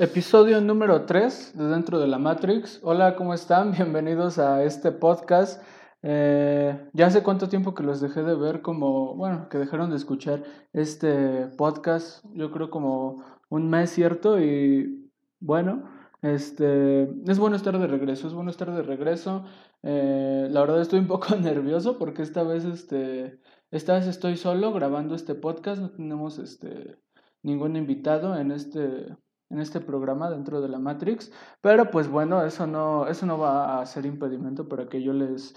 Episodio número 3 de Dentro de la Matrix. Hola, ¿cómo están? Bienvenidos a este podcast. Eh, ya hace cuánto tiempo que los dejé de ver, como, bueno, que dejaron de escuchar este podcast. Yo creo como un mes, ¿cierto? Y bueno, este, es bueno estar de regreso, es bueno estar de regreso. Eh, la verdad estoy un poco nervioso porque esta vez, este, esta vez estoy solo grabando este podcast, no tenemos, este, ningún invitado en este en este programa dentro de la Matrix, pero pues bueno, eso no, eso no va a ser impedimento para que yo les,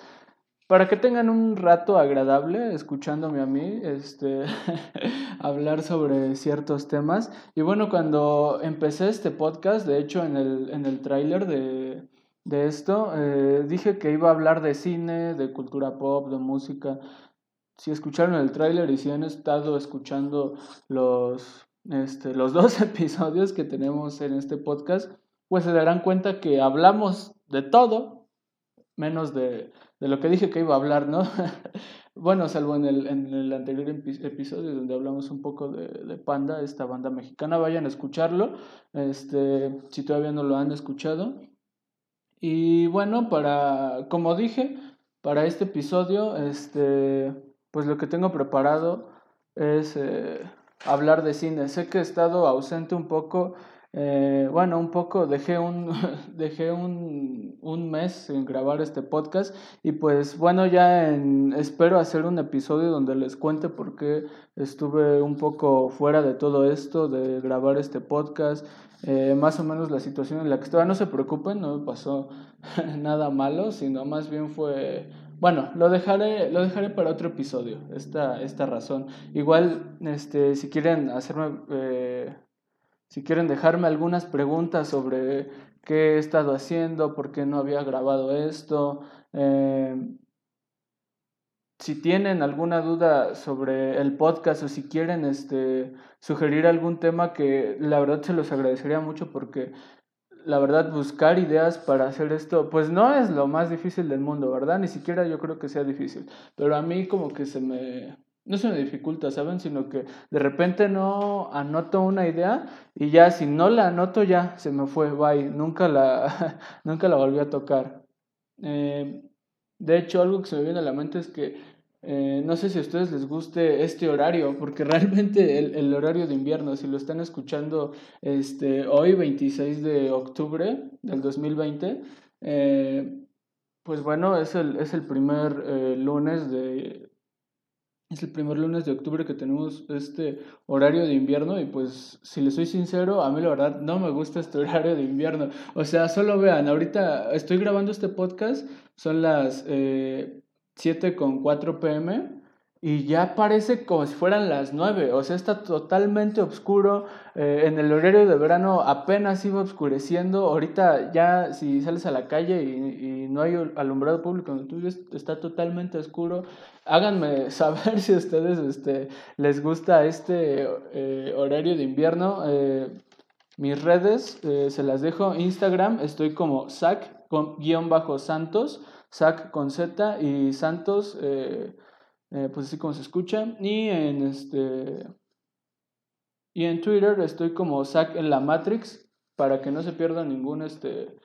para que tengan un rato agradable escuchándome a mí, este, hablar sobre ciertos temas. Y bueno, cuando empecé este podcast, de hecho en el, en el tráiler de, de esto, eh, dije que iba a hablar de cine, de cultura pop, de música. Si escucharon el tráiler y si han estado escuchando los este, los dos episodios que tenemos en este podcast, pues se darán cuenta que hablamos de todo, menos de, de lo que dije que iba a hablar, ¿no? bueno, salvo en el, en el anterior episodio donde hablamos un poco de, Panda, esta banda mexicana, vayan a escucharlo, este, si todavía no lo han escuchado. Y bueno, para, como dije, para este episodio, este, pues lo que tengo preparado es... Eh, hablar de cine. Sé que he estado ausente un poco, eh, bueno, un poco, dejé, un, dejé un, un, mes en grabar este podcast y pues bueno, ya en, espero hacer un episodio donde les cuente por qué estuve un poco fuera de todo esto, de grabar este podcast. Eh, más o menos la situación en la que estaba, no se preocupen, no pasó nada malo, sino más bien fue bueno, lo dejaré, lo dejaré para otro episodio, esta, esta razón. Igual, este, si quieren hacerme, eh, si quieren dejarme algunas preguntas sobre qué he estado haciendo, por qué no había grabado esto, eh, si tienen alguna duda sobre el podcast o si quieren este, sugerir algún tema que la verdad se los agradecería mucho porque la verdad, buscar ideas para hacer esto, pues no es lo más difícil del mundo, ¿verdad? Ni siquiera yo creo que sea difícil. Pero a mí como que se me... No se me dificulta, ¿saben? Sino que de repente no anoto una idea y ya si no la anoto ya se me fue, bye. Nunca la, nunca la volví a tocar. Eh, de hecho, algo que se me viene a la mente es que eh, no sé si a ustedes les guste este horario, porque realmente el, el, horario de invierno, si lo están escuchando este, hoy, 26 de octubre del 2020, eh, pues bueno, es el, es el primer eh, lunes de... Es el primer lunes de octubre que tenemos este horario de invierno y pues si les soy sincero, a mí la verdad no me gusta este horario de invierno. O sea, solo vean, ahorita estoy grabando este podcast, son las... 7.4 pm y ya parece como si fueran las 9, o sea, está totalmente oscuro, eh, en el horario de verano apenas iba oscureciendo, ahorita ya si sales a la calle y, no hay alumbrado público en está totalmente oscuro, háganme saber si a ustedes este, les gusta este eh, horario de invierno, eh, mis redes se las dejo, Instagram estoy como sac-santos, con guion bajo santos, Zac con Z y Santos, eh, eh, pues así como se escucha. Y en este. Y en Twitter estoy como Zac en la Matrix para que no se pierda ningún este.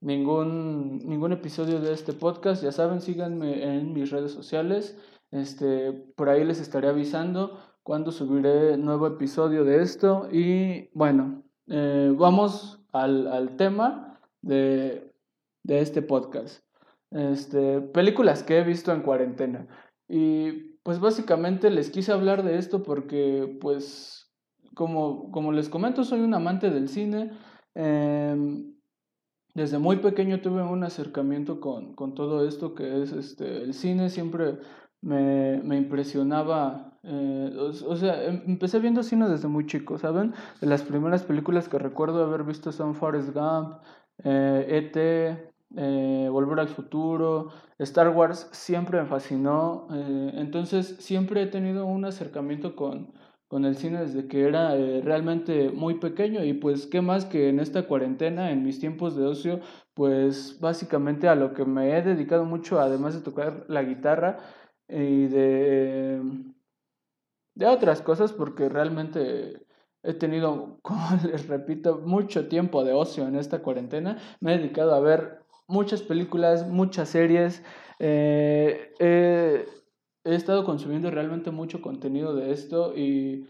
Ningún, ningún episodio de este podcast. Ya saben, síganme en mis redes sociales. Este, por ahí les estaré avisando cuando subiré nuevo episodio de esto. Y bueno, eh, vamos al, al tema de, de este podcast este, películas que he visto en cuarentena. Y pues básicamente les quise hablar de esto porque pues como, como les comento soy un amante del cine. Em, desde muy pequeño tuve un acercamiento con, con, todo esto que es este, el cine. Siempre me, me impresionaba. Eh, o, sea, em, empecé viendo cine desde muy chico, ¿saben? De las primeras películas que recuerdo haber visto son Forrest Gump, eh, E.T., eh, Volver al futuro, Star Wars siempre me fascinó, eh, entonces siempre he tenido un acercamiento con, con el cine desde que era eh, realmente muy pequeño y pues qué más que en esta cuarentena, en mis tiempos de ocio, pues básicamente a lo que me he dedicado mucho, además de tocar la guitarra y de, de otras cosas, porque realmente he tenido, como les repito, mucho tiempo de ocio en esta cuarentena. Me he dedicado a ver muchas películas, muchas series. Eh, he estado consumiendo realmente mucho contenido de esto y,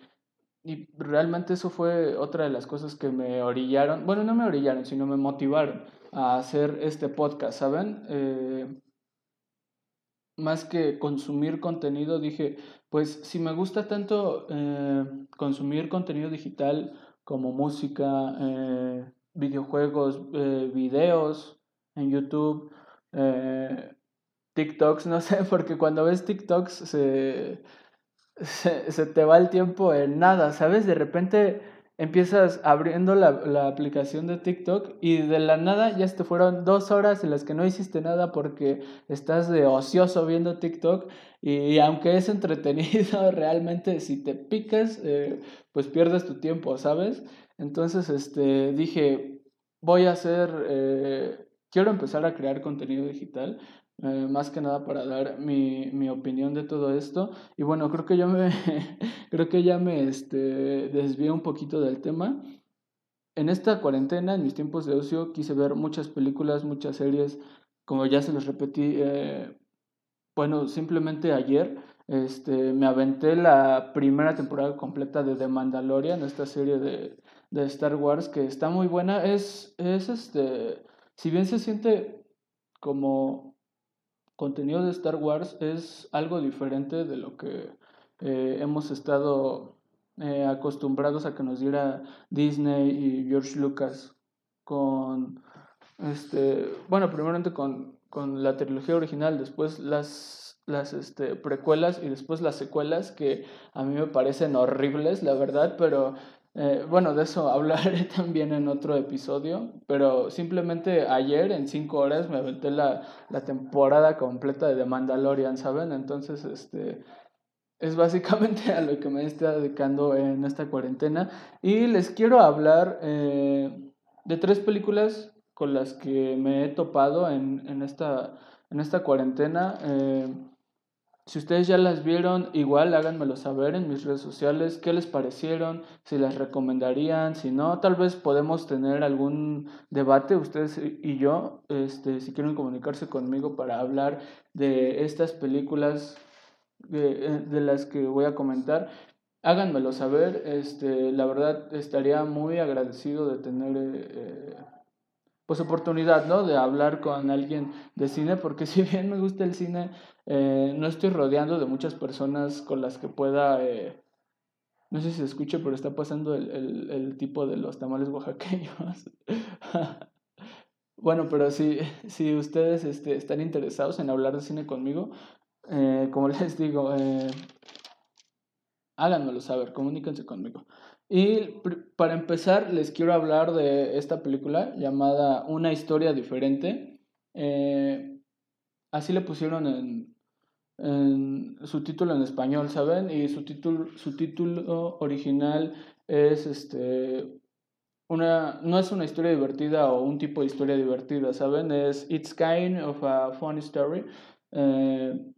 y, realmente eso fue otra de las cosas que me orillaron, bueno, no me orillaron, sino me motivaron a hacer este podcast, ¿saben? Eh, más que consumir contenido, dije, pues si me gusta tanto eh, consumir contenido digital como música, eh, videojuegos, eh, videos en YouTube, TikToks, no sé, porque cuando ves TikToks se, se, se, te va el tiempo en nada, ¿sabes? De repente empiezas abriendo la, la, aplicación de TikTok y de la nada ya te fueron dos horas en las que no hiciste nada porque estás de ocioso viendo TikTok y, aunque es entretenido, realmente si te picas, eh, pues pierdes tu tiempo, ¿sabes? Entonces, este, dije, voy a hacer, eh, quiero empezar a crear contenido digital eh, más que nada para dar mi, mi, opinión de todo esto. Y bueno, creo que ya me, creo que ya me este, desvié un poquito del tema. En esta cuarentena, en mis tiempos de ocio, quise ver muchas películas, muchas series, como ya se los repetí, eh, bueno, simplemente ayer este, me aventé la primera temporada completa de The Mandalorian, esta serie de, de Star Wars, que está muy buena. Es, es este, si bien se siente como contenido de Star Wars es algo diferente de lo que eh, hemos estado eh, acostumbrados a que nos diera Disney y George Lucas con este bueno primeramente con, con la trilogía original después las las este, precuelas y después las secuelas que a mí me parecen horribles la verdad pero eh, bueno, de eso hablaré también en otro episodio, pero simplemente ayer en cinco horas me aventé la, la temporada completa de The Mandalorian, ¿saben? Entonces, este, es básicamente a lo que me está dedicando en esta cuarentena. Y les quiero hablar eh, de tres películas con las que me he topado en, en, esta, en esta cuarentena. Eh, si ustedes ya las vieron, igual háganmelo saber en mis redes sociales, qué les parecieron, si las recomendarían, si no, tal vez podemos tener algún debate, ustedes y yo, este, si quieren comunicarse conmigo para hablar de estas películas de, de las que voy a comentar, háganmelo saber, este, la verdad estaría muy agradecido de tener... Eh, pues oportunidad, ¿no? De hablar con alguien de cine, porque si bien me gusta el cine, eh, no estoy rodeando de muchas personas con las que pueda, eh, no sé si se escucha, pero está pasando el, el, el tipo de los tamales oaxaqueños. bueno, pero si, si ustedes este, están interesados en hablar de cine conmigo, eh, como les digo, háganmelo saber, comuníquense conmigo. Y para empezar, les quiero hablar de esta película llamada Una historia diferente. Eh, así le pusieron en, su título en español, ¿saben? Y su título, su título original es este. Una, no es una historia divertida o un tipo de historia divertida, ¿saben? Es It's Kind of a Funny Story. Eh,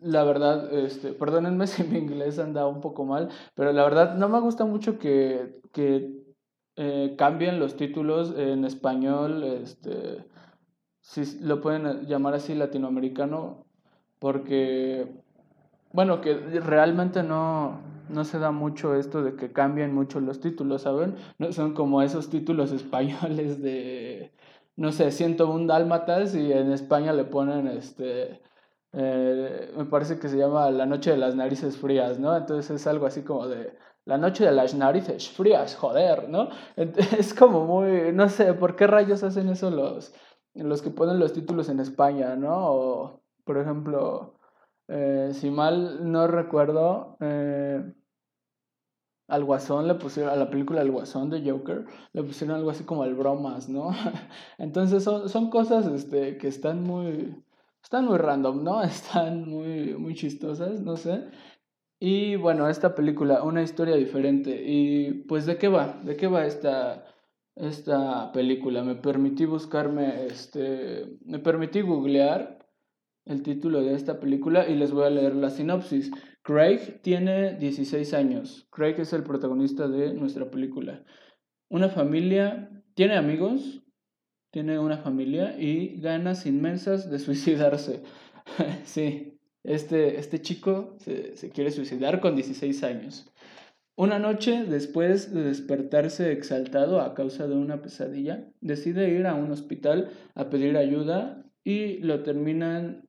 la verdad, este, perdónenme si mi inglés anda un poco mal, pero la verdad no me gusta mucho que, que eh, cambien los títulos en español, este, si lo pueden llamar así latinoamericano, porque, bueno, que realmente no, no se da mucho esto de que cambien mucho los títulos, ¿saben? No son como esos títulos españoles de, no sé, 101 dálmatas y en España le ponen, este eh, me parece que se llama La Noche de las Narices Frías, ¿no? Entonces es algo así como de La Noche de las Narices Frías, joder, ¿no? Es como muy, no sé, ¿por qué rayos hacen eso los, los que ponen los títulos en España, ¿no? O, por ejemplo, eh, si mal no recuerdo, eh, al Guasón le pusieron, a la película El Guasón de Joker, le pusieron algo así como el bromas, ¿no? Entonces son, son cosas este, que están muy están muy random, ¿no? Están muy, muy chistosas, no sé. Y bueno, esta película, una historia diferente. Y pues, ¿de qué va? ¿De qué va esta, esta película? Me permití buscarme, este, me permití googlear el título de esta película y les voy a leer la sinopsis. Craig tiene 16 años. Craig es el protagonista de nuestra película. Una familia, tiene amigos, tiene una familia y ganas inmensas de suicidarse. sí, este, este chico se, se quiere suicidar con 16 años. Una noche, después de despertarse exaltado a causa de una pesadilla, decide ir a un hospital a pedir ayuda y lo terminan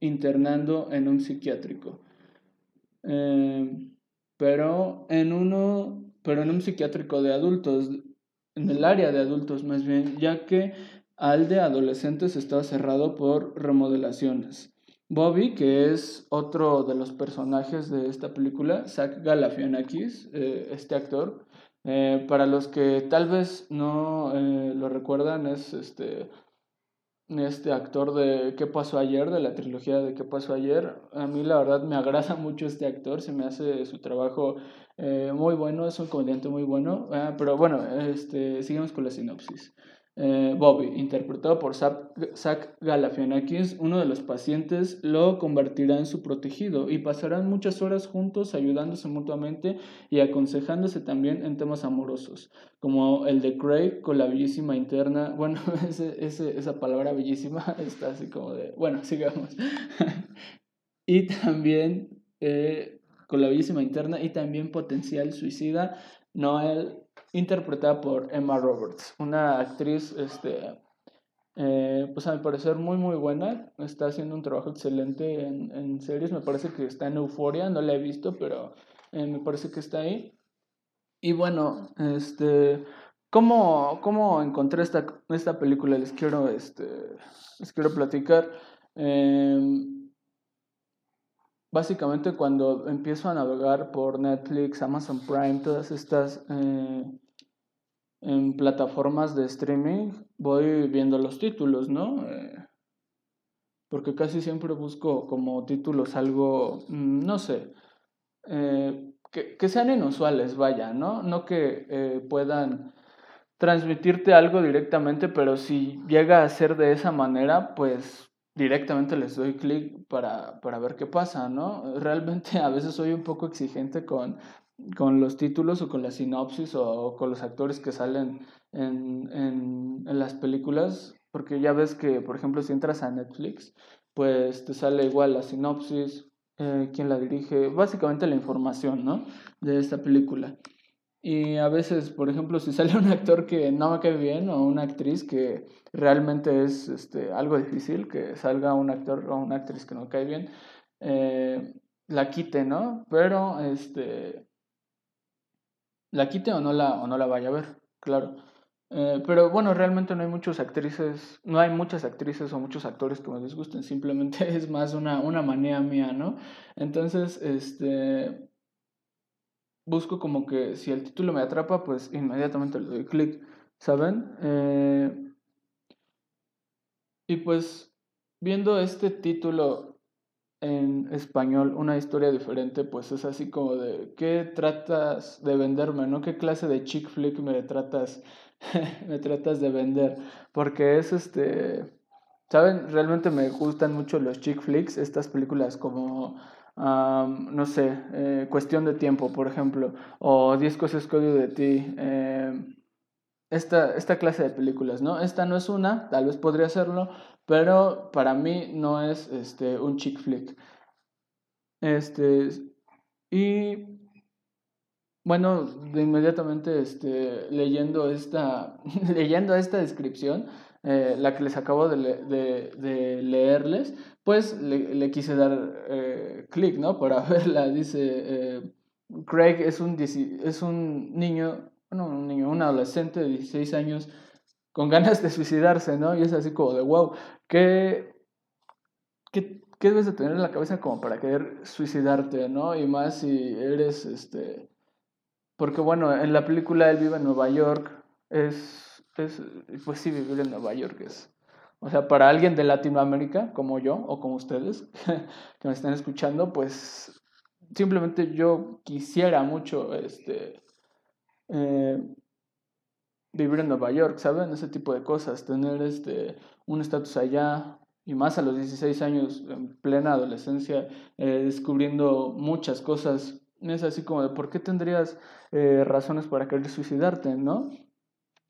internando en un psiquiátrico. Eh, pero en uno, pero en un psiquiátrico de adultos, en el área de adultos más bien, ya que al de adolescentes estaba cerrado por remodelaciones. Bobby, que es otro de los personajes de esta película, Zach Galafianakis, eh, este actor, eh, para los que tal vez no lo recuerdan, es este este actor de ¿Qué pasó ayer? de la trilogía de ¿Qué pasó ayer? A mí la verdad me agrada mucho este actor, se me hace su trabajo eh, muy bueno, es un comediante muy bueno, ah, pero bueno, este, sigamos con la sinopsis. Eh, Bobby, interpretado por Zach Galafianakis, uno de los pacientes, lo convertirá en su protegido y pasarán muchas horas juntos ayudándose mutuamente y aconsejándose también en temas amorosos, como el de Craig con la bellísima interna. Bueno, ese, esa palabra bellísima está así como de... Bueno, sigamos. y también eh, con la bellísima interna y también potencial suicida, Noel interpretada por Emma Roberts, una actriz, este, eh, pues a mi parecer muy muy buena, está haciendo un trabajo excelente en, en series, me parece que está en Euforia, no la he visto, pero eh, me parece que está ahí. Y bueno, este, ¿cómo, cómo encontré esta, esta película? Les quiero, este, les quiero platicar. Em, básicamente cuando empiezo a navegar por Netflix, Amazon Prime, todas estas eh, plataformas de streaming, voy viendo los títulos, ¿no? Eh, porque casi siempre busco como títulos algo, mm, no sé, eh, que, que, sean inusuales, vaya, ¿no? No que puedan transmitirte algo directamente, pero si llega a ser de esa manera, pues directamente les doy clic para, para, ver qué pasa, ¿no? Realmente a veces soy un poco exigente con, con los títulos o con la sinopsis o, con los actores que salen en, en, en, las películas, porque ya ves que, por ejemplo, si entras a Netflix, pues te sale igual la sinopsis, eh, quién la dirige, básicamente la información, ¿no? De esta película. Y a veces, por ejemplo, si sale un actor que no me cae bien o una actriz que realmente es este, algo difícil, que salga un actor o una actriz que no cae bien, eh, la quite, ¿no? Pero, este, la quite o no la, o no la vaya a ver, claro. Eh, pero bueno, realmente no hay muchas actrices, no hay muchas actrices o muchos actores que me disgusten, simplemente es más una, una manía mía, ¿no? Entonces, este, busco como que si el título me atrapa, pues inmediatamente le doy clic, ¿saben? Eh, y pues viendo este título en español, una historia diferente, pues es así como de, ¿qué tratas de venderme, no? ¿Qué clase de chick flick me tratas, me tratas de vender? Porque es este, ¿saben? Realmente me gustan mucho los chick flicks, estas películas como no sé, eh, cuestión de tiempo, por ejemplo, o 10 cosas de ti. Eh, esta, esta clase de películas, ¿no? Esta no es una, tal vez podría serlo, pero para mí no es este, un chick flick. Este, y bueno, de inmediatamente este, leyendo, esta, leyendo esta descripción, eh, la que les acabo de, de, de leerles, pues le, quise dar eh, clic, ¿no? Para verla. Dice, eh, Craig es un, es un niño, no, un niño, un adolescente de 16 años con ganas de suicidarse, ¿no? Y es así como de, wow, ¿qué, qué, qué debes de tener en la cabeza como para querer suicidarte, ¿no? Y más si eres, este... Porque bueno, en la película él vive en Nueva York, es, es pues sí, vivir en Nueva York es o sea, para alguien de Latinoamérica, como yo o como ustedes que me están escuchando, pues simplemente yo quisiera mucho este, eh, vivir en Nueva York, ¿saben? Ese tipo de cosas, tener este, un estatus allá, y más a los 16 años, en plena adolescencia, eh, descubriendo muchas cosas, es así como de por qué tendrías eh, razones para querer suicidarte, ¿no?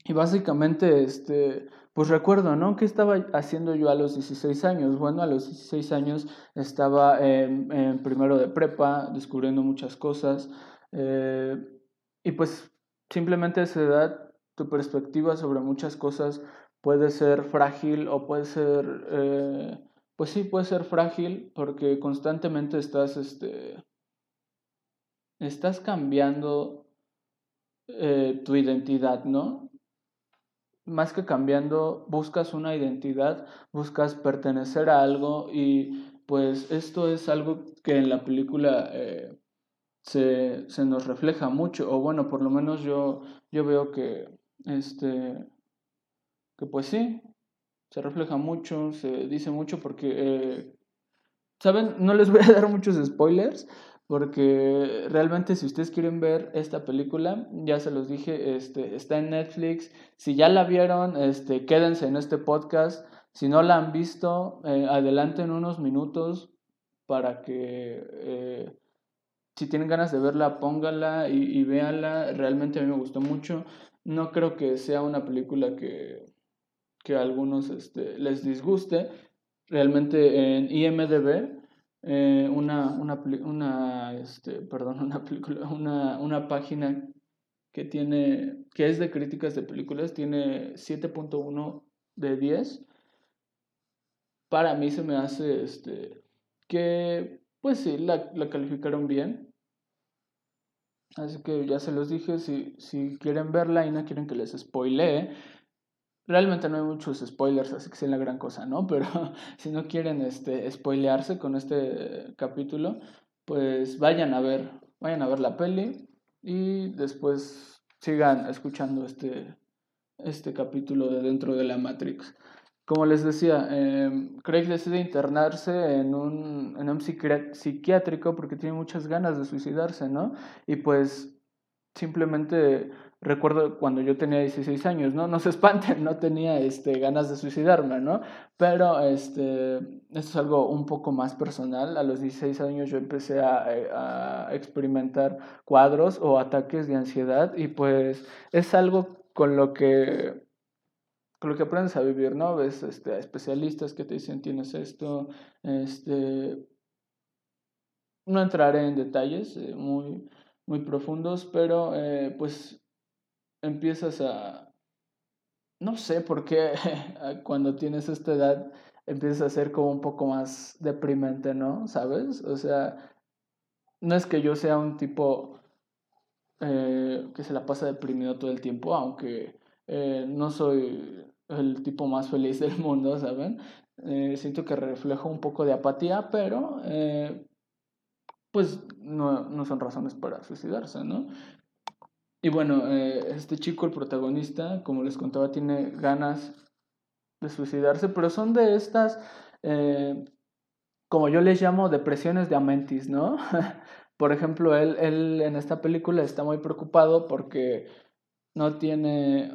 Y básicamente, este, pues recuerdo, ¿no? ¿Qué estaba haciendo yo a los 16 años? Bueno, a los 16 años estaba primero de prepa, descubriendo muchas cosas, eh, y pues simplemente a esa edad tu perspectiva sobre muchas cosas puede ser frágil o puede ser, eh, pues sí, puede ser frágil porque constantemente estás, este, estás cambiando eh, tu identidad, ¿no? Más que cambiando, buscas una identidad, buscas pertenecer a algo y pues esto es algo que en la película eh, se, se, nos refleja mucho, o bueno, por lo menos yo, yo veo que este que pues sí, se refleja mucho, se dice mucho porque, eh, ¿saben? No les voy a dar muchos spoilers porque realmente si ustedes quieren ver esta película, ya se los dije, este, está en Netflix. Si ya la vieron, este, quédense en este podcast. Si no la han visto, eh, adelanten unos minutos para que eh, si tienen ganas de verla, pónganla y, y véanla. Realmente a mí me gustó mucho. No creo que sea una película que que a algunos este, les disguste. Realmente en IMDB, eh, una, una, una, este, perdón, una, película, una, una página que tiene, que es de críticas de películas, tiene 7.1 de 10. Para mí se me hace este, que, pues sí, la, la calificaron bien. Así que ya se los dije, si, si quieren verla y no quieren que les spoilee, Realmente no hay muchos spoilers, así que sea la gran cosa, ¿no? Pero si no quieren este, spoilearse con este capítulo, pues vayan a ver, vayan a ver la peli y después sigan escuchando este, este capítulo de dentro de la Matrix. Como les decía, eh, Craig decide internarse en un, en un psiquiátrico porque tiene muchas ganas de suicidarse, ¿no? Y pues simplemente recuerdo cuando yo tenía 16 años, ¿no? No se espanten, no tenía este, ganas de suicidarme, ¿no? Pero este, esto es algo un poco más personal. A los 16 años yo empecé a, experimentar cuadros o ataques de ansiedad y pues es algo con lo que con lo que aprendes a vivir, ¿no? Ves este, a especialistas que te dicen tienes esto, este, no entraré en detalles eh, muy, muy profundos, pero eh, pues empiezas a, no sé por qué cuando tienes esta edad empiezas a ser como un poco más deprimente, ¿no? ¿Sabes? O sea, no es que yo sea un tipo eh, que se la pasa deprimido todo el tiempo, aunque eh, no soy el tipo más feliz del mundo, ¿saben? Eh, siento que reflejo un poco de apatía, pero pues no, no, son razones para suicidarse, ¿no? Y bueno, eh, este chico, el protagonista, como les contaba, tiene ganas de suicidarse, pero son de estas, eh, como yo les llamo, depresiones de Amentis, ¿no? Por ejemplo, él, él en esta película está muy preocupado porque no tiene,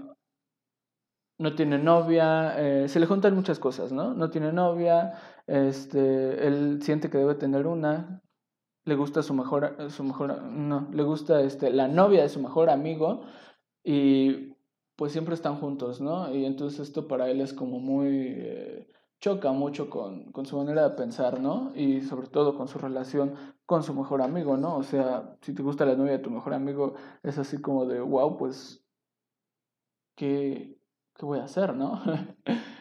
no tiene novia, eh, se le juntan muchas cosas, ¿no? No tiene novia, este, él siente que debe tener una, le gusta su mejor, su mejor, no, le gusta este, la novia de su mejor amigo y pues siempre están juntos, ¿no? Y entonces esto para él es como muy, eh, choca mucho con, con, su manera de pensar, ¿no? Y sobre todo con su relación con su mejor amigo, ¿no? O sea, si te gusta la novia de tu mejor amigo, es así como de, wow, pues, ¿qué, qué voy a hacer, no?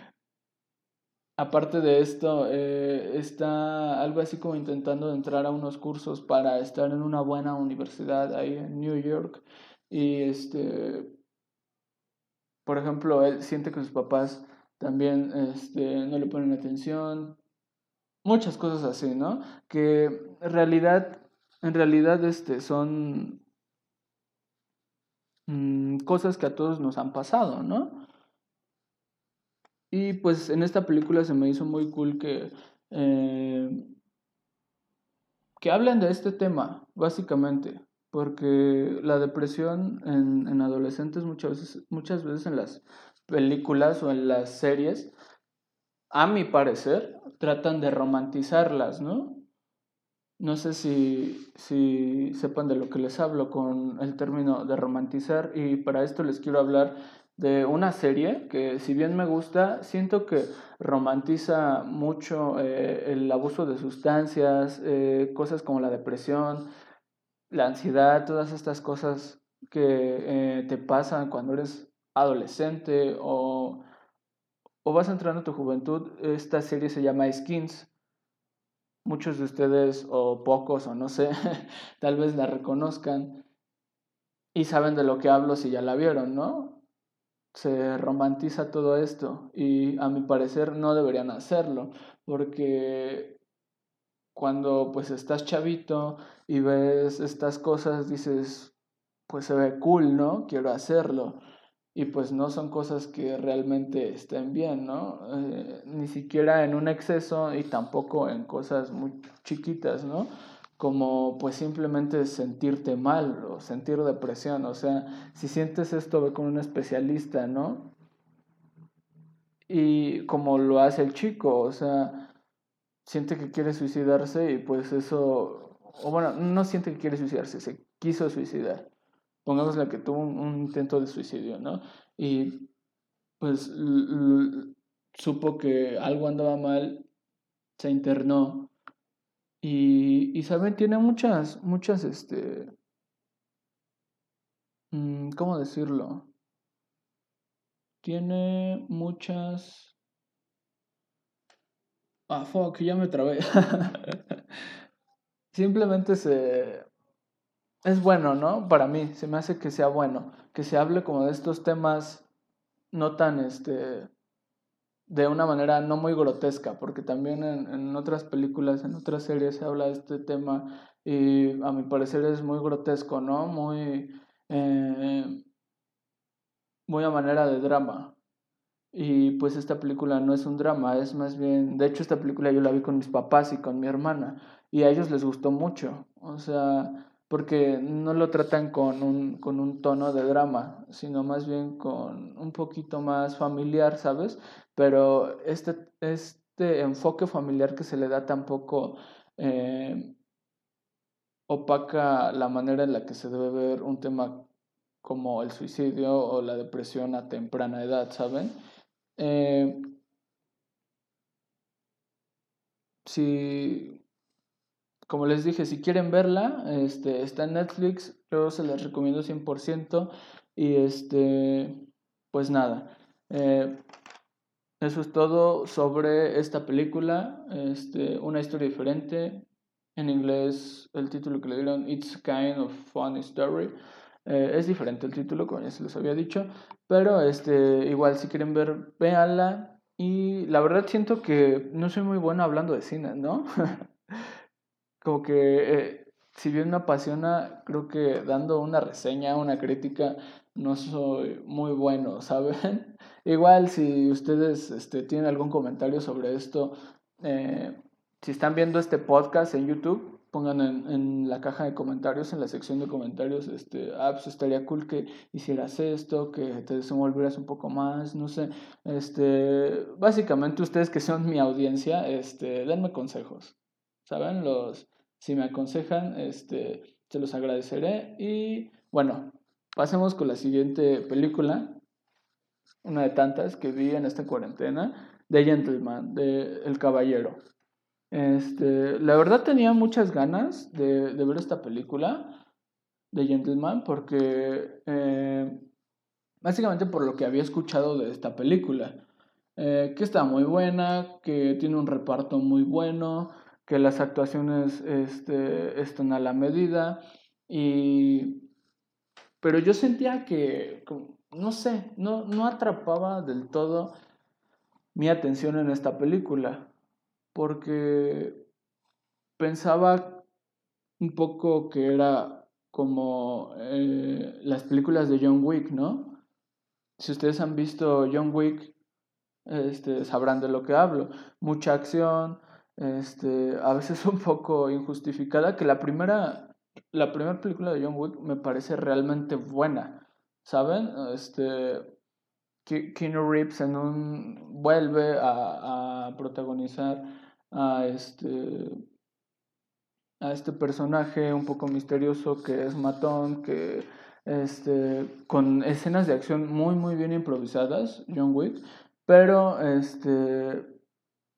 Aparte de esto, eh, está algo así como intentando entrar a unos cursos para estar en una buena universidad ahí en New York. Y este, por ejemplo, él siente que sus papás también este, no le ponen atención. Muchas cosas así, ¿no? Que en realidad, en realidad este, son mm, cosas que a todos nos han pasado, ¿no? Y pues en esta película se me hizo muy cool que, eh, que hablen de este tema, básicamente, porque la depresión en, en adolescentes muchas veces, muchas veces en las películas o en las series a mi parecer, tratan de romantizarlas, ¿no? No sé si, si sepan de lo que les hablo con el término de romantizar y para esto les quiero hablar de una serie que si bien me gusta, siento que romantiza mucho eh, el abuso de sustancias, eh, cosas como la depresión, la ansiedad, todas estas cosas que eh, te pasan cuando eres adolescente o, o vas entrando a tu juventud. Esta serie se llama Skins. Muchos de ustedes, o pocos, o no sé, tal vez la reconozcan y saben de lo que hablo si ya la vieron, ¿no? Se romantiza todo esto y a mi parecer no deberían hacerlo porque cuando pues estás chavito y ves estas cosas dices pues se ve cool, ¿no? Quiero hacerlo y pues no son cosas que realmente estén bien, ¿no? Eh, ni siquiera en un exceso y tampoco en cosas muy chiquitas, ¿no? Como pues simplemente sentirte mal o sentir depresión. O sea, si sientes esto, ve con un especialista, ¿no? Y como lo hace el chico, o sea, siente que quiere suicidarse y pues eso, o bueno, no siente que quiere suicidarse, se quiso suicidar. Pongámosle que tuvo un, intento de suicidio, ¿no? Y pues supo que algo andaba mal, se internó y, y saben, tiene muchas, muchas, este, mm, ¿cómo decirlo? Tiene muchas... Ah, fuck, ya me trabé. Simplemente se... Es bueno, ¿no? Para mí, se me hace que sea bueno, que se hable como de estos temas no tan, este, de una manera no muy grotesca, porque también en, otras películas, en otras series se habla de este tema y a mi parecer es muy grotesco, ¿no? Muy, eh, muy a manera de drama. Y pues esta película no es un drama, es más bien, de hecho esta película yo la vi con mis papás y con mi hermana y a ellos les gustó mucho, o sea, porque no lo tratan con un, con un tono de drama, sino más bien con un poquito más familiar, ¿sabes? Pero este, este enfoque familiar que se le da tampoco eh, opaca la manera en la que se debe ver un tema como el suicidio o la depresión a temprana edad, ¿saben? Eh, como les dije, si quieren verla, este, está en Netflix, yo se las recomiendo 100%. Y este, pues nada, eh, eso es todo sobre esta película, este, una historia diferente. En inglés, el título que le dieron, It's Kind of Funny Story. Eh, es diferente el título, como ya se les había dicho, pero este, igual si quieren ver, véanla. Y la verdad siento que no soy muy bueno hablando de cine, ¿no? como que eh, si bien me apasiona, creo que dando una reseña, una crítica, no soy muy bueno, ¿saben? Igual si ustedes este, tienen algún comentario sobre esto, eh, si están viendo este podcast en YouTube, pongan en, la caja de comentarios, en la sección de comentarios, este, ah, pues estaría cool que hicieras esto, que te desenvolvieras un poco más, no sé, este, básicamente ustedes que son mi audiencia, este, denme consejos, ¿saben? Los, si me aconsejan, este, se los agradeceré. Y bueno, pasemos con la siguiente película, una de tantas que vi en esta cuarentena, The Gentleman, de El Caballero. Este, la verdad tenía muchas ganas de, ver esta película, The Gentleman, porque eh, básicamente por lo que había escuchado de esta película, eh, que está muy buena, que tiene un reparto muy bueno, que las actuaciones este, están a la medida y pero yo sentía que no sé, no, no atrapaba del todo mi atención en esta película porque pensaba un poco que era como eh, las películas de John Wick, ¿no? Si ustedes han visto John Wick, este, sabrán de lo que hablo. Mucha acción, este, a veces un poco injustificada, que la primera, la primera película de John Wick me parece realmente buena, ¿saben? Este, Keanu Reeves en un vuelve a, a protagonizar a este a este personaje un poco misterioso que es matón, que este, con escenas de acción muy muy bien improvisadas, John Wick, pero este,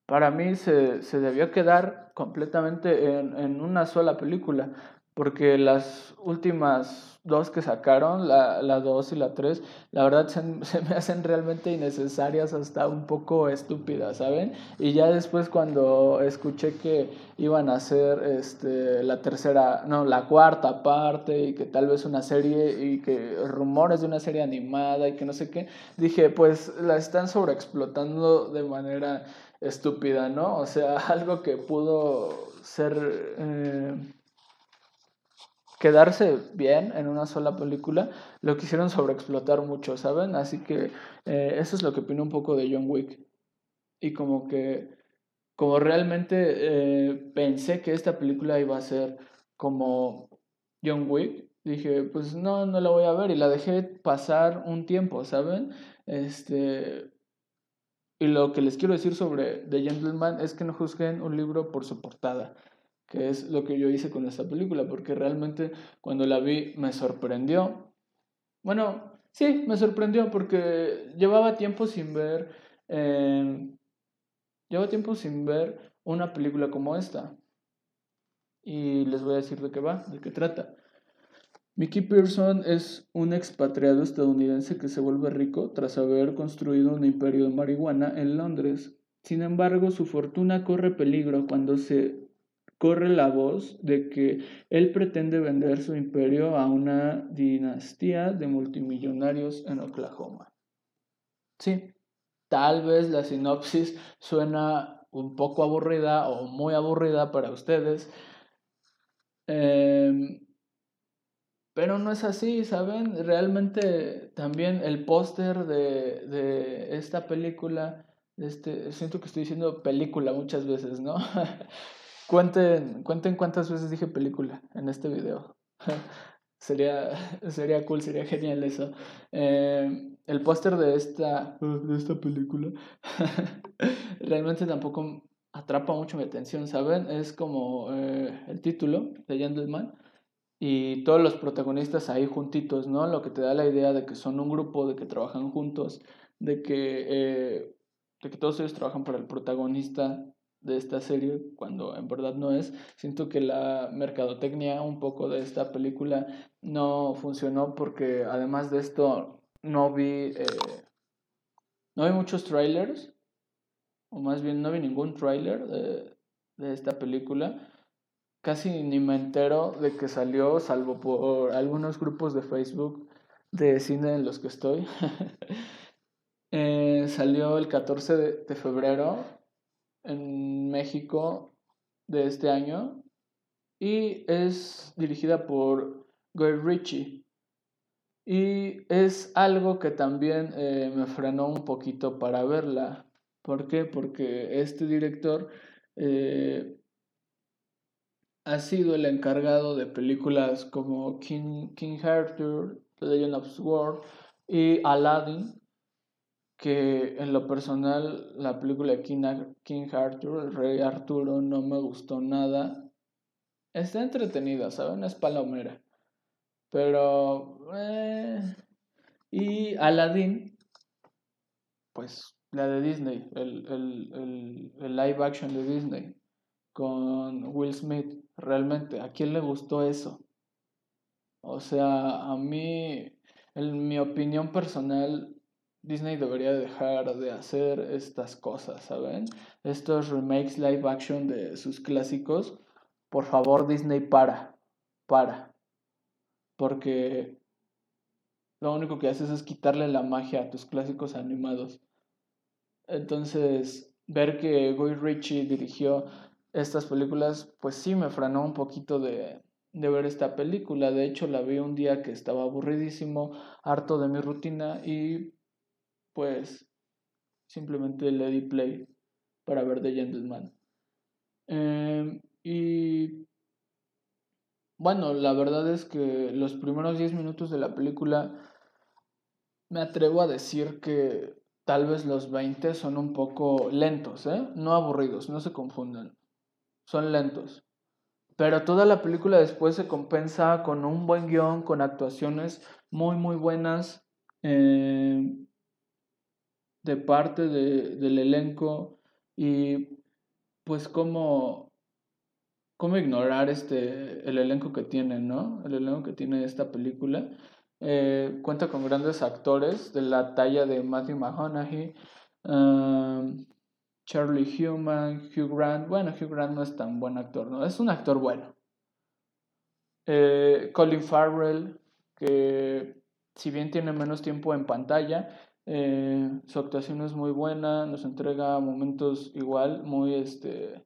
para mí se, se debió quedar completamente en, en, una sola película, porque las últimas dos que sacaron, la, la 2 y la 3, la verdad se, se, me hacen realmente innecesarias, hasta un poco estúpidas, ¿saben? Y ya después cuando escuché que iban a hacer este, la tercera, no, la cuarta parte y que tal vez una serie y que rumores de una serie animada y que no sé qué, dije, pues la están sobreexplotando de manera estúpida, ¿no? O sea, algo que pudo ser... Eh, quedarse bien en una sola película, lo quisieron sobreexplotar mucho, ¿saben? Así que eh, eso es lo que opino un poco de John Wick. Y como que, como realmente eh, pensé que esta película iba a ser como John Wick, dije, pues no, no la voy a ver y la dejé pasar un tiempo, ¿saben? Este... Y lo que les quiero decir sobre The Gentleman es que no juzguen un libro por su portada que es lo que yo hice con esta película, porque realmente cuando la vi me sorprendió. Bueno, sí, me sorprendió porque llevaba tiempo sin ver, eh, llevaba tiempo sin ver una película como esta. Y les voy a decir de qué va, de qué trata. Mickey Pearson es un expatriado estadounidense que se vuelve rico tras haber construido un imperio de marihuana en Londres. Sin embargo, su fortuna corre peligro cuando se corre la voz de que él pretende vender su imperio a una dinastía de multimillonarios en Oklahoma. Sí, tal vez la sinopsis suena un poco aburrida o muy aburrida para ustedes, em, pero no es así, ¿saben? Realmente también el póster de, de esta película, este, siento que estoy diciendo película muchas veces, ¿no? Cuenten, cuenten cuántas veces dije película en este video. sería, sería cool, sería genial eso. Eh, el póster de esta, de esta película realmente tampoco atrapa mucho mi atención, ¿saben? Es como eh, el título de Gentleman y todos los protagonistas ahí juntitos, ¿no? Lo que te da la idea de que son un grupo, de que trabajan juntos, de que, eh, de que todos ellos trabajan para el protagonista de esta serie cuando en verdad no es. Siento que la mercadotecnia un poco de esta película no funcionó porque además de esto no vi, eh, no vi muchos trailers, o más bien no vi ningún trailer de, de esta película. Casi ni me entero de que salió, salvo por algunos grupos de Facebook de cine en los que estoy. eh, salió el 14 de febrero en México de este año y es dirigida por Guy Ritchie. Y es algo que también eh, me frenó un poquito para verla. ¿Por qué? Porque este director eh, ha sido el encargado de películas como King, King Arthur, The Legend of Sword y Aladdin, que en lo personal la película King, King Arthur, el rey Arturo, no me gustó nada. Está entretenida, ¿saben? Es palomera. Pero... Eh, y Aladdin, pues la de Disney, el, el, el, live action de Disney con Will Smith, realmente, ¿a quién le gustó eso? O sea, a mí, en mi opinión personal, Disney debería dejar de hacer estas cosas, ¿saben? Estos remakes live action de sus clásicos. Por favor, Disney, para. Para. Porque lo único que haces es quitarle la magia a tus clásicos animados. Entonces, ver que Guy Ritchie dirigió estas películas, pues sí me frenó un poquito de, de ver esta película. De hecho, la vi un día que estaba aburridísimo, harto de mi rutina y pues simplemente le di play para ver The Gentleman. Em, y bueno, la verdad es que los primeros 10 minutos de la película me atrevo a decir que tal vez los 20 son un poco lentos, ¿eh? No aburridos, no se confundan. Son lentos. Pero toda la película después se compensa con un buen guion, con actuaciones muy, muy buenas eh, de parte del elenco y pues cómo, cómo ignorar este, el elenco que tiene, ¿no? El elenco que tiene esta película. Eh, cuenta con grandes actores de la talla de Matthew McConaughey, um, Charlie Human, Hugh Grant. Bueno, Hugh Grant no es tan buen actor, ¿no? Es un actor bueno. Eh, Colin Farrell, que si bien tiene menos tiempo en pantalla, eh, su actuación es muy buena, nos entrega momentos igual, muy este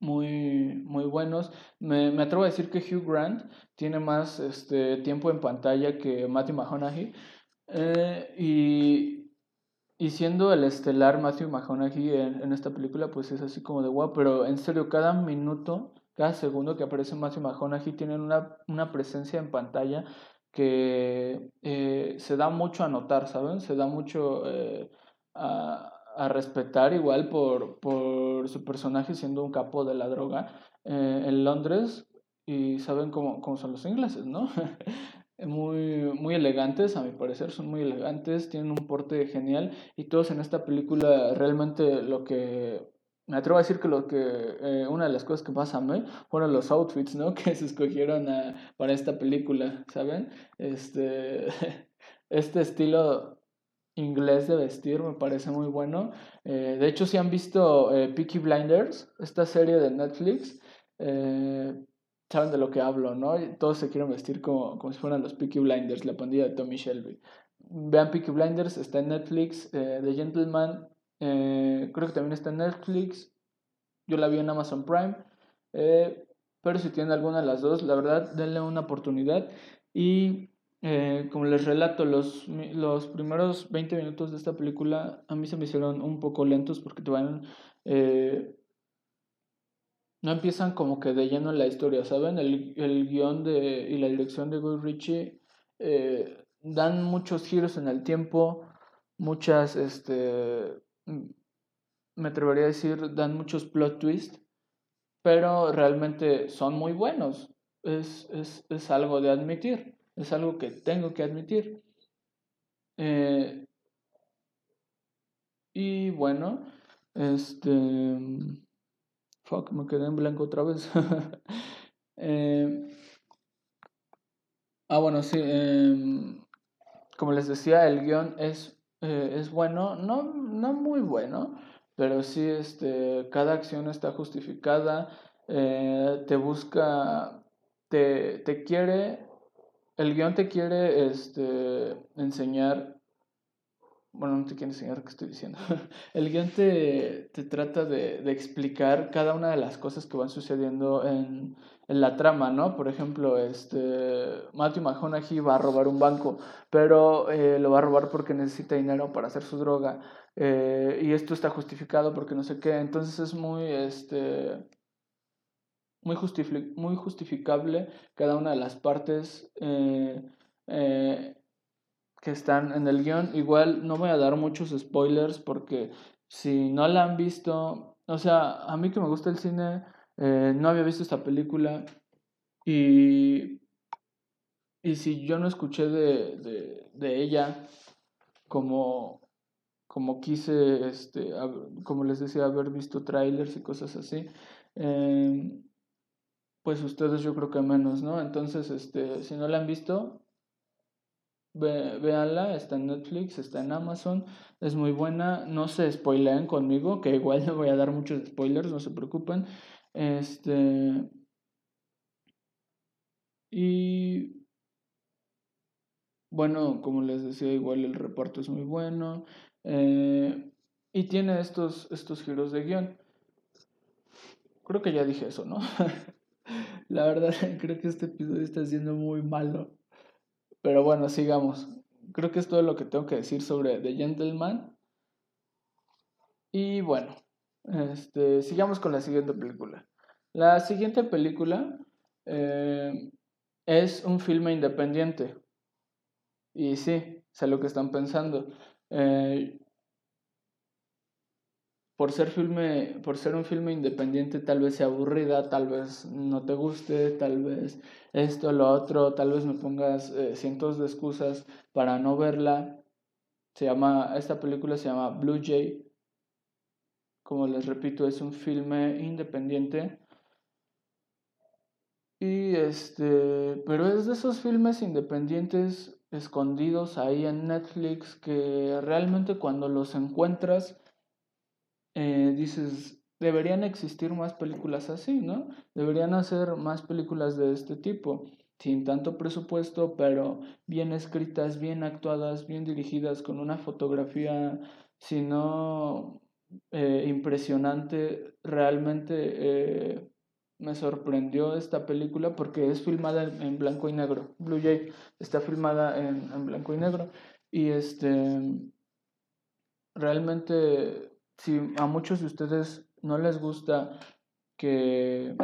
muy, muy buenos. Me, me, atrevo a decir que Hugh Grant tiene más este, tiempo en pantalla que Matthew McConaughey. Eh, y, y, siendo el estelar Matthew McConaughey en, en, esta película, pues es así como de guau, pero en serio, cada minuto, cada segundo que aparece Matthew McConaughey tiene una, una presencia en pantalla que eh, se da mucho a notar, ¿saben? Se da mucho eh, a a respetar igual por, por su personaje siendo un capo de la droga eh, en Londres y saben cómo, cómo son los ingleses, ¿no? muy, muy elegantes, a mi parecer, son muy elegantes, tienen un porte genial y todos en esta película realmente lo que... Me atrevo a decir que lo que eh, una de las cosas que más amé fueron los outfits, ¿no? Que se escogieron para esta película, ¿saben? Este, este estilo inglés de vestir, me parece muy bueno. Eh, de hecho, si han visto eh, Peaky Blinders, esta serie de Netflix, eh, saben de lo que hablo, ¿no? Todos se quieren vestir como, como si fueran los Peaky Blinders, la pandilla de Tommy Shelby. Vean Peaky Blinders, está en Netflix. The Gentleman, creo que también está en Netflix. Yo la vi en Amazon Prime. pero si tienen alguna de las dos, la verdad, denle una oportunidad. Y eh, como les relato, los, los primeros 20 minutos de esta película a mí se me hicieron un poco lentos porque te van... Eh, no empiezan como que de lleno en la historia, ¿saben? El, el guion de, y la dirección de Guy Ritchie eh, dan muchos giros en el tiempo, muchas, este, me atrevería a decir, dan muchos plot twists, pero realmente son muy buenos. Es, es, es algo de admitir. Es algo que tengo que admitir. Eh, y bueno, este... Fuck, me quedé en blanco otra vez. Eh, ah, bueno, sí. Em, como les decía, el guion es, eh, es bueno, no, no muy bueno, pero sí este, cada acción está justificada, te busca, te, te quiere el guion te quiere este, enseñar, bueno, no te quiere enseñar qué estoy diciendo, el guion te, te trata de, de, explicar cada una de las cosas que van sucediendo en, en la trama, ¿no? Por ejemplo, este, Matthew McConaughey va a robar un banco, pero eh, lo va a robar porque necesita dinero para hacer su droga. Eh, y esto está justificado porque no sé qué. Entonces es muy, este, muy, muy justificable cada una de las partes eh, que están en el guion. Igual no voy a dar muchos spoilers porque si no la han visto, o sea, a mí que me gusta el cine, eh, no había visto esta película y, y si yo no escuché de, de, ella como, como quise, este, como les decía, haber visto trailers y cosas así, eh, pues ustedes yo creo que menos, ¿no? Entonces, este, si no la han visto, véanla, está en Netflix, está en Amazon, es muy buena, no se spoileen conmigo, que igual no voy a dar muchos spoilers, no se preocupen. Este y bueno, como les decía, igual el reparto es muy bueno. Eh, y tiene estos, estos giros de guion. Creo que ya dije eso, ¿no? La verdad, creo que este episodio está siendo muy malo. Pero bueno, sigamos. Creo que es todo lo que tengo que decir sobre The Gentleman. Y bueno, este, sigamos con la siguiente película. La siguiente película eh, es un filme independiente. Y sí, sé lo que están pensando. Eh, por ser filme, por ser un filme independiente, tal vez sea aburrida, tal vez no te guste, tal vez esto, lo otro, tal vez me pongas eh, cientos de excusas para no verla. Se llama, esta película se llama Blue Jay. Como les repito, es un filme independiente. Y este, pero es de esos filmes independientes escondidos ahí en Netflix que realmente cuando los encuentras eh, dices, deberían existir más películas así, ¿no? Deberían hacer más películas de este tipo, sin tanto presupuesto, pero bien escritas, bien actuadas, bien dirigidas, con una fotografía, si no eh, impresionante, realmente eh, me sorprendió esta película porque es filmada en, blanco y negro. Blue Jay está filmada en, en blanco y negro. Y este realmente si a muchos de ustedes no les gusta que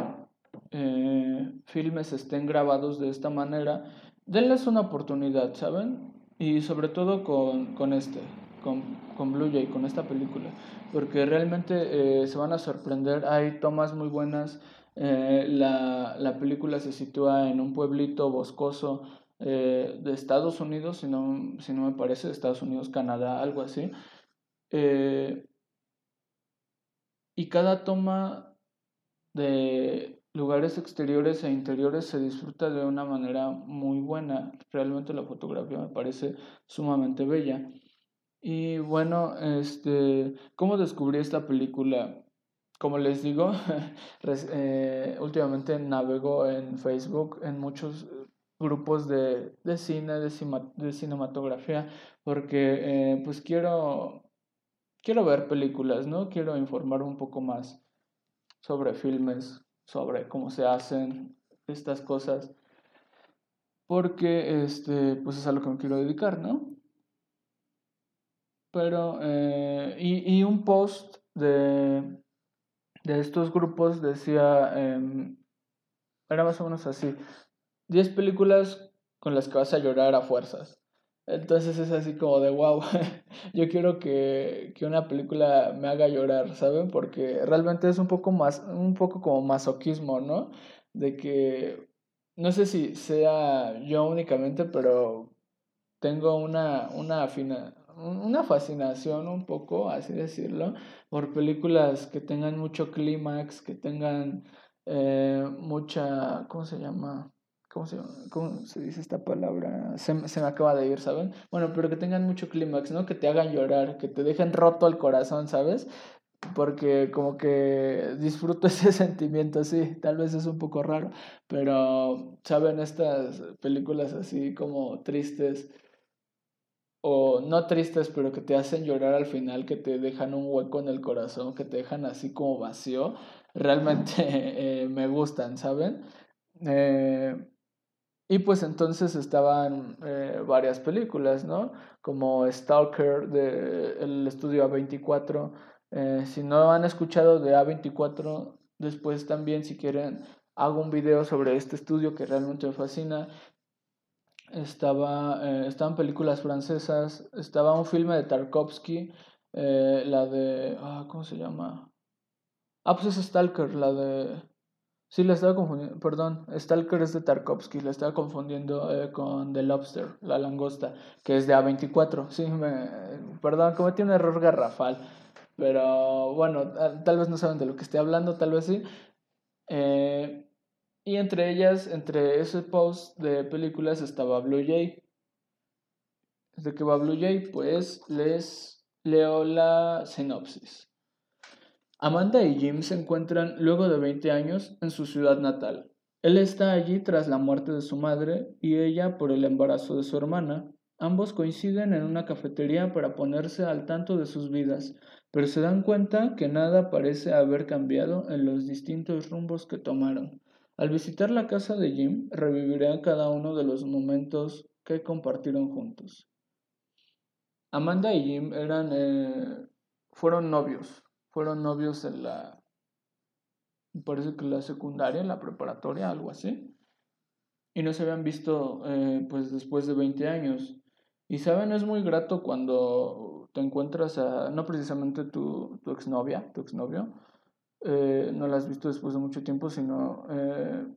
eh, filmes estén grabados de esta manera, denles una oportunidad, ¿saben? Y sobre todo con, este, con, con, Blue Jay, con esta película, porque realmente eh, se van a sorprender, hay tomas muy buenas, eh, la, la, película se sitúa en un pueblito boscoso de Estados Unidos, si no, si no me parece, Estados Unidos, Canadá, algo así. Y cada toma de lugares exteriores e interiores se disfruta de una manera muy buena. Realmente la fotografía me parece sumamente bella. Y bueno, este, ¿cómo descubrí esta película? Como les digo, eh, últimamente navego en Facebook, en muchos grupos de, cine, de, cinematografía, porque eh, pues quiero quiero ver películas, ¿no? Quiero informar un poco más sobre filmes, sobre cómo se hacen estas cosas, porque este, pues es a lo que me quiero dedicar, ¿no? Pero, eh, y, un post de, de estos grupos decía, em, era más o menos así, 10 películas con las que vas a llorar a fuerzas. Entonces es así como de wow, yo quiero que, una película me haga llorar, ¿saben? Porque realmente es un poco más, un poco como masoquismo, ¿no? De que, no sé si sea yo únicamente, pero tengo una, una, una fascinación un poco, así decirlo, por películas que tengan mucho clímax, que tengan eh, mucha, ¿cómo se llama? ¿Cómo se, dice esta palabra? Se, me acaba de ir, ¿saben? Bueno, pero que tengan mucho clímax, ¿no? Que te hagan llorar, que te dejen roto el corazón, ¿sabes? Porque como que disfruto ese sentimiento, sí, tal vez es un poco raro, pero, ¿saben? Estas películas así como tristes, o no tristes, pero que te hacen llorar al final, que te dejan un hueco en el corazón, que te dejan así como vacío, realmente eh, me gustan, ¿saben? Eh, y pues entonces estaban eh, varias películas, ¿no? Como Stalker del estudio A24. Eh, si no han escuchado de A24, después también si quieren hago un video sobre este estudio que realmente me fascina. Estaba, eh, estaban películas francesas, estaba un filme de Tarkovsky, la de, ah, ¿cómo se llama? Ah, pues es Stalker, la de Sí, la estaba confundiendo, perdón, Stalker es de Tarkovsky, la estaba confundiendo eh, con The Lobster, la langosta, que es de A24. Sí, me, perdón, cometí un error garrafal, pero bueno, tal vez no saben de lo que estoy hablando, tal vez sí. Eh, y entre ellas, entre ese post de películas estaba Blue Jay. ¿De qué va Blue Jay? Pues les leo la sinopsis. Amanda y Jim se encuentran luego de 20 años en su ciudad natal. Él está allí tras la muerte de su madre y ella por el embarazo de su hermana. Ambos coinciden en una cafetería para ponerse al tanto de sus vidas, pero se dan cuenta que nada parece haber cambiado en los distintos rumbos que tomaron. Al visitar la casa de Jim, revivirán cada uno de los momentos que compartieron juntos. Amanda y Jim eran, eh, fueron novios, fueron novios en la, parece que la secundaria, la preparatoria, algo así. Y no se habían visto eh, pues después de 20 años. Y saben, es muy grato cuando te encuentras a, no precisamente tu, tu exnovia, tu exnovio, eh, no la has visto después de mucho tiempo, sino eh,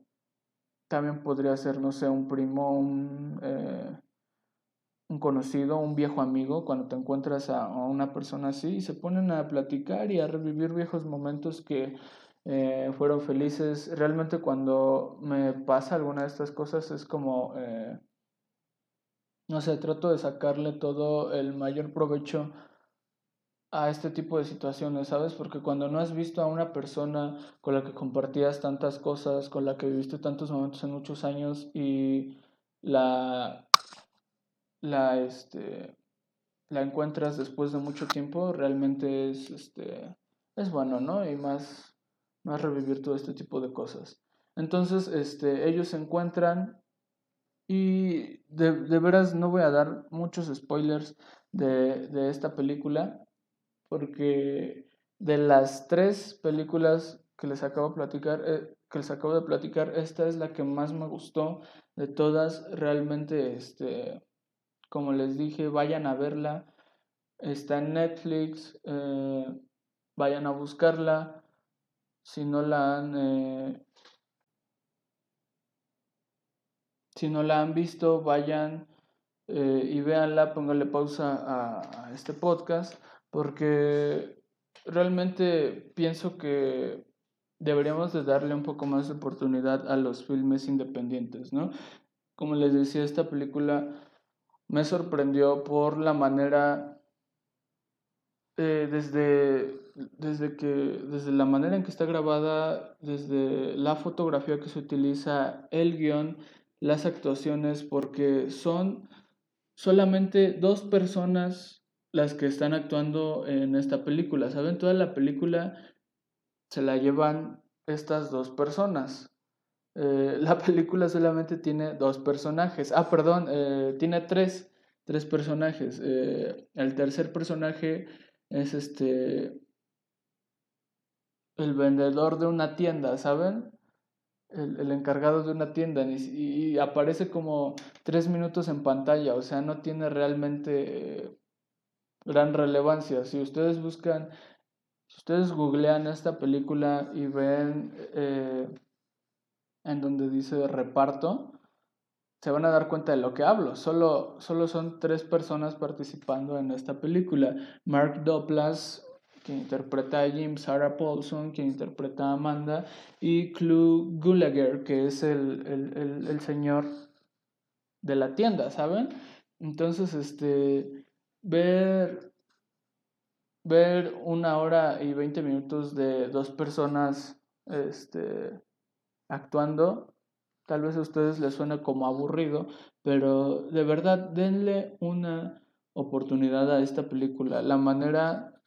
también podría ser, no sé, un primo, un, eh, un conocido, un viejo amigo, cuando te encuentras a, una persona así y se ponen a platicar y a revivir viejos momentos que fueron felices. Realmente cuando me pasa alguna de estas cosas es como, no sé, trato de sacarle todo el mayor provecho a este tipo de situaciones, ¿sabes? Porque cuando no has visto a una persona con la que compartías tantas cosas, con la que viviste tantos momentos en muchos años y la, la, este, la encuentras después de mucho tiempo, realmente es, este, es bueno, ¿no? Y más, más revivir todo este tipo de cosas. Entonces, este, ellos se encuentran y de, de veras no voy a dar muchos spoilers de, de esta película porque de las tres películas que les acabo de platicar, eh, que les acabo de platicar, esta es la que más me gustó de todas. Realmente, este, como les dije, vayan a verla. Está en Netflix, eh, vayan a buscarla. Si no la han, eh, si no la han visto, vayan y véanla, pónganle pausa a, a este podcast porque realmente pienso que deberíamos de darle un poco más de oportunidad a los filmes independientes, ¿no? Como les decía, esta película me sorprendió por la manera, eh, desde, desde, que, desde la manera en que está grabada, desde la fotografía que se utiliza, el guion, las actuaciones, porque son solamente dos personas las que están actuando en esta película. ¿Saben? Toda la película se la llevan estas dos personas. Eh, la película solamente tiene dos personajes. Ah, perdón, eh, tiene tres, tres personajes. Eh, el tercer personaje es este. El vendedor de una tienda, ¿saben? El, encargado de una tienda y, y, aparece como tres minutos en pantalla, o sea, no tiene realmente gran relevancia. Si ustedes buscan, si ustedes googlean esta película y ven en donde dice reparto, se van a dar cuenta de lo que hablo. Solo, solo son tres personas participando en esta película. Mark Douglas, quien interpreta a Jim, Sarah Paulson, quien interpreta a Amanda, y Clu Gulager, que es el, el, el señor de la tienda, ¿saben? Entonces, este, ver, ver una hora y veinte minutos de dos personas este, actuando, tal vez a ustedes les suene como aburrido, pero de verdad denle una oportunidad a esta película. La manera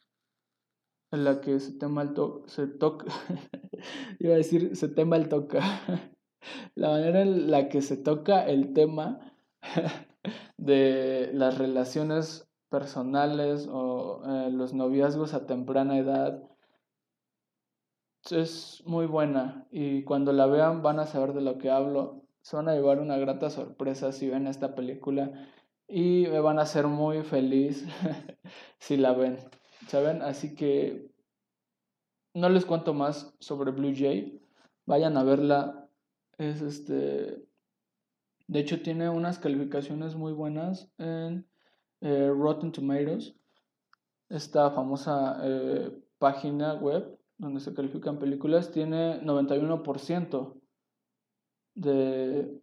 en la que se tema el se toca, iba a decir se tema el toca, la manera en la que se toca el tema de las relaciones personales o eh, los noviazgos a temprana edad es muy buena y cuando la vean van a saber de lo que hablo. Se van a llevar una grata sorpresa si ven esta película y me van a hacer muy feliz si la ven. ¿Saben? Así que no les cuento más sobre Blue Jay. Vayan a verla. Es este. De hecho, tiene unas calificaciones muy buenas en eh, Rotten Tomatoes, esta famosa eh, página web donde se califican películas, tiene 91% de,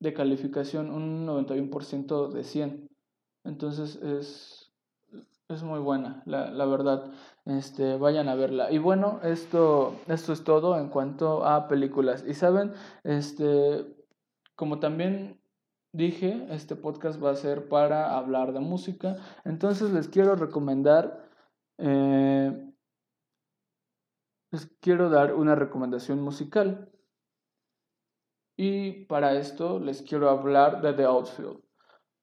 de calificación, un 91% de 100. Entonces es, es muy buena, la, la, verdad. Este, vayan a verla. Y bueno, esto, esto es todo en cuanto a películas. Y saben, este, como también dije, este podcast va a ser para hablar de música. Entonces les quiero recomendar, eh, les quiero dar una recomendación musical. Y para esto les quiero hablar de The Outfield.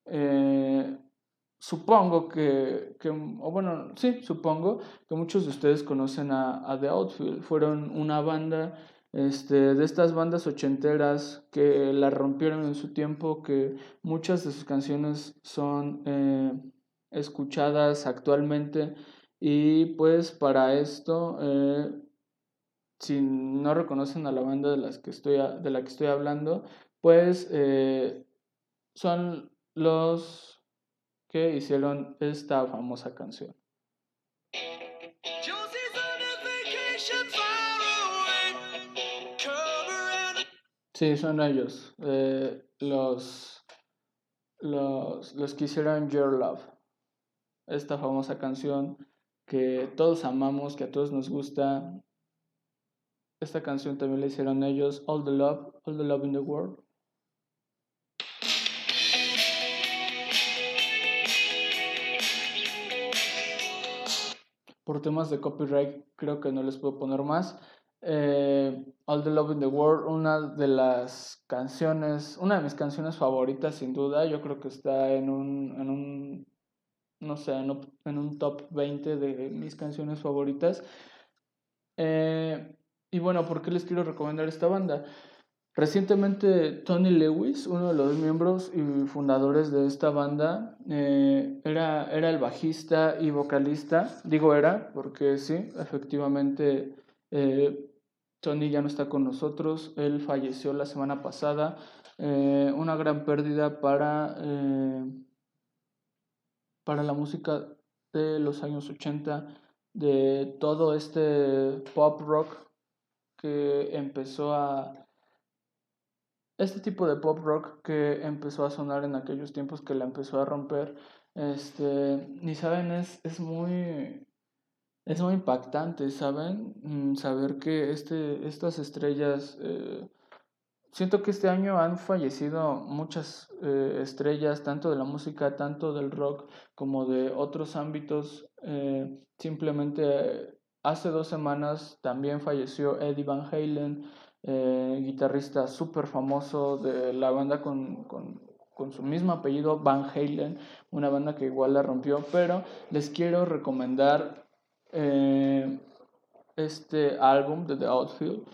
Eh, supongo que, o bueno, sí, supongo que muchos de ustedes conocen a, The Outfield. Fueron una banda este, de estas bandas ochenteras que la rompieron en su tiempo, que muchas de sus canciones son eh, escuchadas actualmente y pues para esto, eh, si no reconocen a la banda de, las que estoy, de la que estoy hablando, pues eh, son los que hicieron esta famosa canción. Sí, son ellos. Eh, los, los, los que hicieron Your Love. Esta famosa canción que todos amamos, que a todos nos gusta. Esta canción también la hicieron ellos, All the Love, All the Love in the World. Por temas de copyright creo que no les puedo poner más. Eh, All the Love in the World, una de las canciones, una de mis canciones favoritas sin duda, yo creo que está en un, en un no sé, en un top 20 de mis canciones favoritas. Eh, y bueno, ¿por qué les quiero recomendar esta banda? Recientemente Tony Lewis, uno de los miembros y fundadores de esta banda, eh, era, era el bajista y vocalista, digo era, porque sí, efectivamente eh, Tony ya no está con nosotros, él falleció la semana pasada, eh, una gran pérdida para, para la música de los años 80, de todo este pop rock que empezó a... Este tipo de pop rock que empezó a sonar en aquellos tiempos que la empezó a romper, este, ni saben, es, es muy es muy impactante, ¿saben? Mm, saber que este, estas estrellas, eh, siento que este año han fallecido muchas eh, estrellas, tanto de la música, tanto del rock, como de otros ámbitos. Eh, simplemente hace dos semanas también falleció Eddie Van Halen, guitarrista súper famoso de la banda con, con con su mismo apellido, Van Halen, una banda que igual la rompió, pero les quiero recomendar eh, este álbum de The Outfield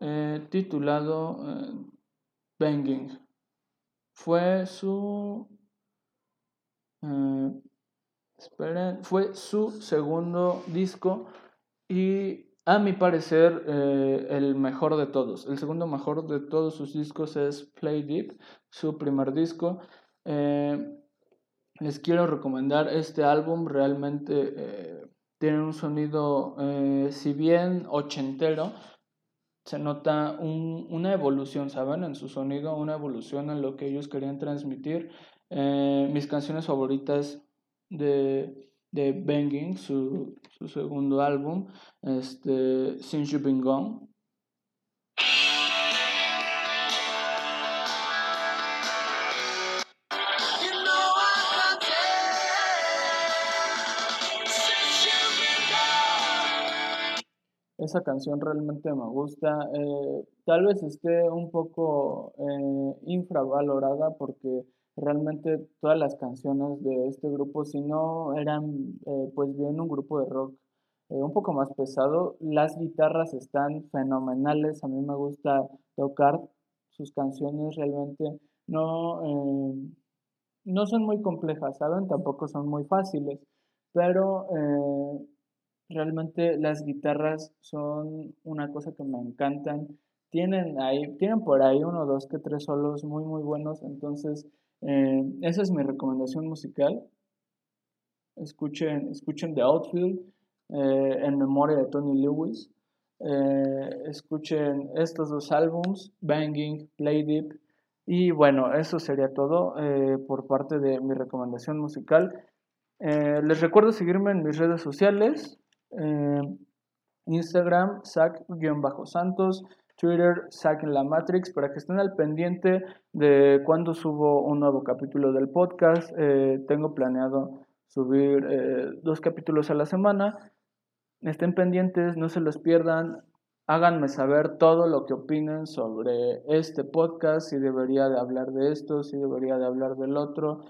eh, titulado eh, Banging. Fue su... esperen, fue su segundo disco y a mi parecer el mejor de todos. El segundo mejor de todos sus discos es Play Deep, su primer disco. les quiero recomendar este álbum, realmente tiene un sonido, eh, si bien ochentero, se nota una evolución, ¿saben? En su sonido, una evolución en lo que ellos querían transmitir. Eh, mis canciones favoritas de, de Banging, su, su segundo álbum, este, Since You've Been Gone, Esa canción realmente me gusta. Eh, tal vez esté un poco eh, infravalorada porque realmente todas las canciones de este grupo, si no eran eh, pues bien un grupo de rock un poco más pesado, las guitarras están fenomenales. A mí me gusta tocar sus canciones realmente. No, no son muy complejas, ¿saben? Tampoco son muy fáciles, pero Realmente las guitarras son una cosa que me encantan. Tienen ahí, tienen por ahí uno, dos, que tres solos muy, muy buenos. Entonces, eh, esa es mi recomendación musical. Escuchen, escuchen The Outfield eh, en memoria de Tony Lewis. Eh, escuchen estos dos álbums, Banging, Play Deep. Y bueno, eso sería todo por parte de mi recomendación musical. les recuerdo seguirme en mis redes sociales. Eh, Instagram, Sac-Santos, Twitter, Sac en la Matrix, para que estén al pendiente de cuando subo un nuevo capítulo del podcast. Eh, tengo planeado subir eh, dos capítulos a la semana. Estén pendientes, no se los pierdan. Háganme saber todo lo que opinen sobre este podcast, si debería de hablar de esto, si debería de hablar del otro.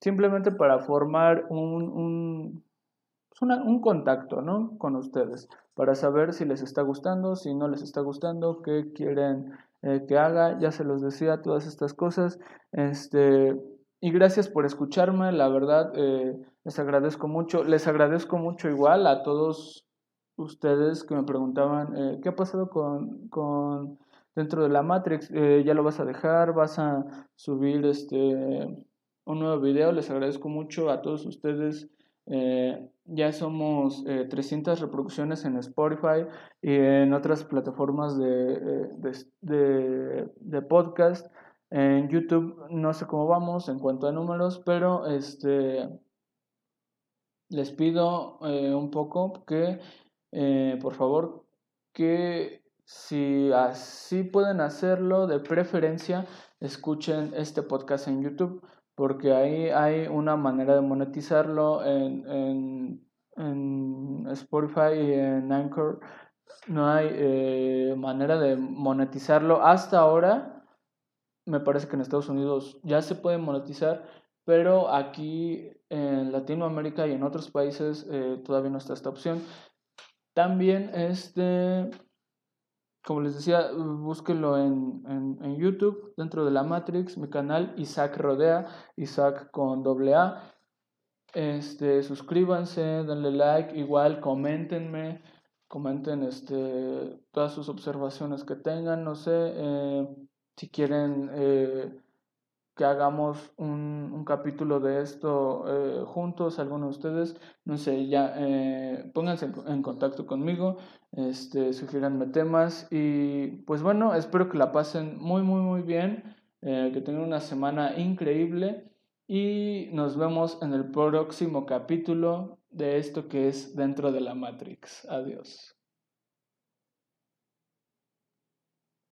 simplemente para formar un pues, un contacto, ¿no? Con ustedes para saber si les está gustando, si no les está gustando, qué quieren eh, que haga, ya se los decía, todas estas cosas. Este, y gracias por escucharme, la verdad, eh, les agradezco mucho, les agradezco mucho igual a todos ustedes que me preguntaban, eh, ¿qué ha pasado con, con dentro de la Matrix? ¿Ya lo vas a dejar? ¿Vas a subir este un nuevo video? Les agradezco mucho a todos ustedes. Eh, ya somos 300 eh, reproducciones en Spotify y en otras plataformas de, eh, de, podcast. En YouTube no sé cómo vamos en cuanto a números, pero este les pido un poco que, por favor, que si así pueden hacerlo, de preferencia, escuchen este podcast en YouTube porque ahí hay una manera de monetizarlo en, en, en Spotify y en Anchor. No hay eh, manera de monetizarlo. Hasta ahora, me parece que en Estados Unidos ya se puede monetizar, pero aquí en Latinoamérica y en otros países eh, todavía no está esta opción. También este como les decía, búsquenlo en, en, YouTube, dentro de la Matrix, mi canal Isaac Rodea, Isaac con doble A. Este, suscríbanse, denle like, igual coméntenme, comenten este, todas sus observaciones que tengan, no sé, eh, si quieren eh, que hagamos un, un capítulo de esto eh, juntos, algunos de ustedes, no sé, ya eh, pónganse en, contacto conmigo, este, sugiéranme temas y pues bueno, espero que la pasen muy, muy, muy bien, eh, que tengan una semana increíble y nos vemos en el próximo capítulo de esto que es dentro de la Matrix. Adiós.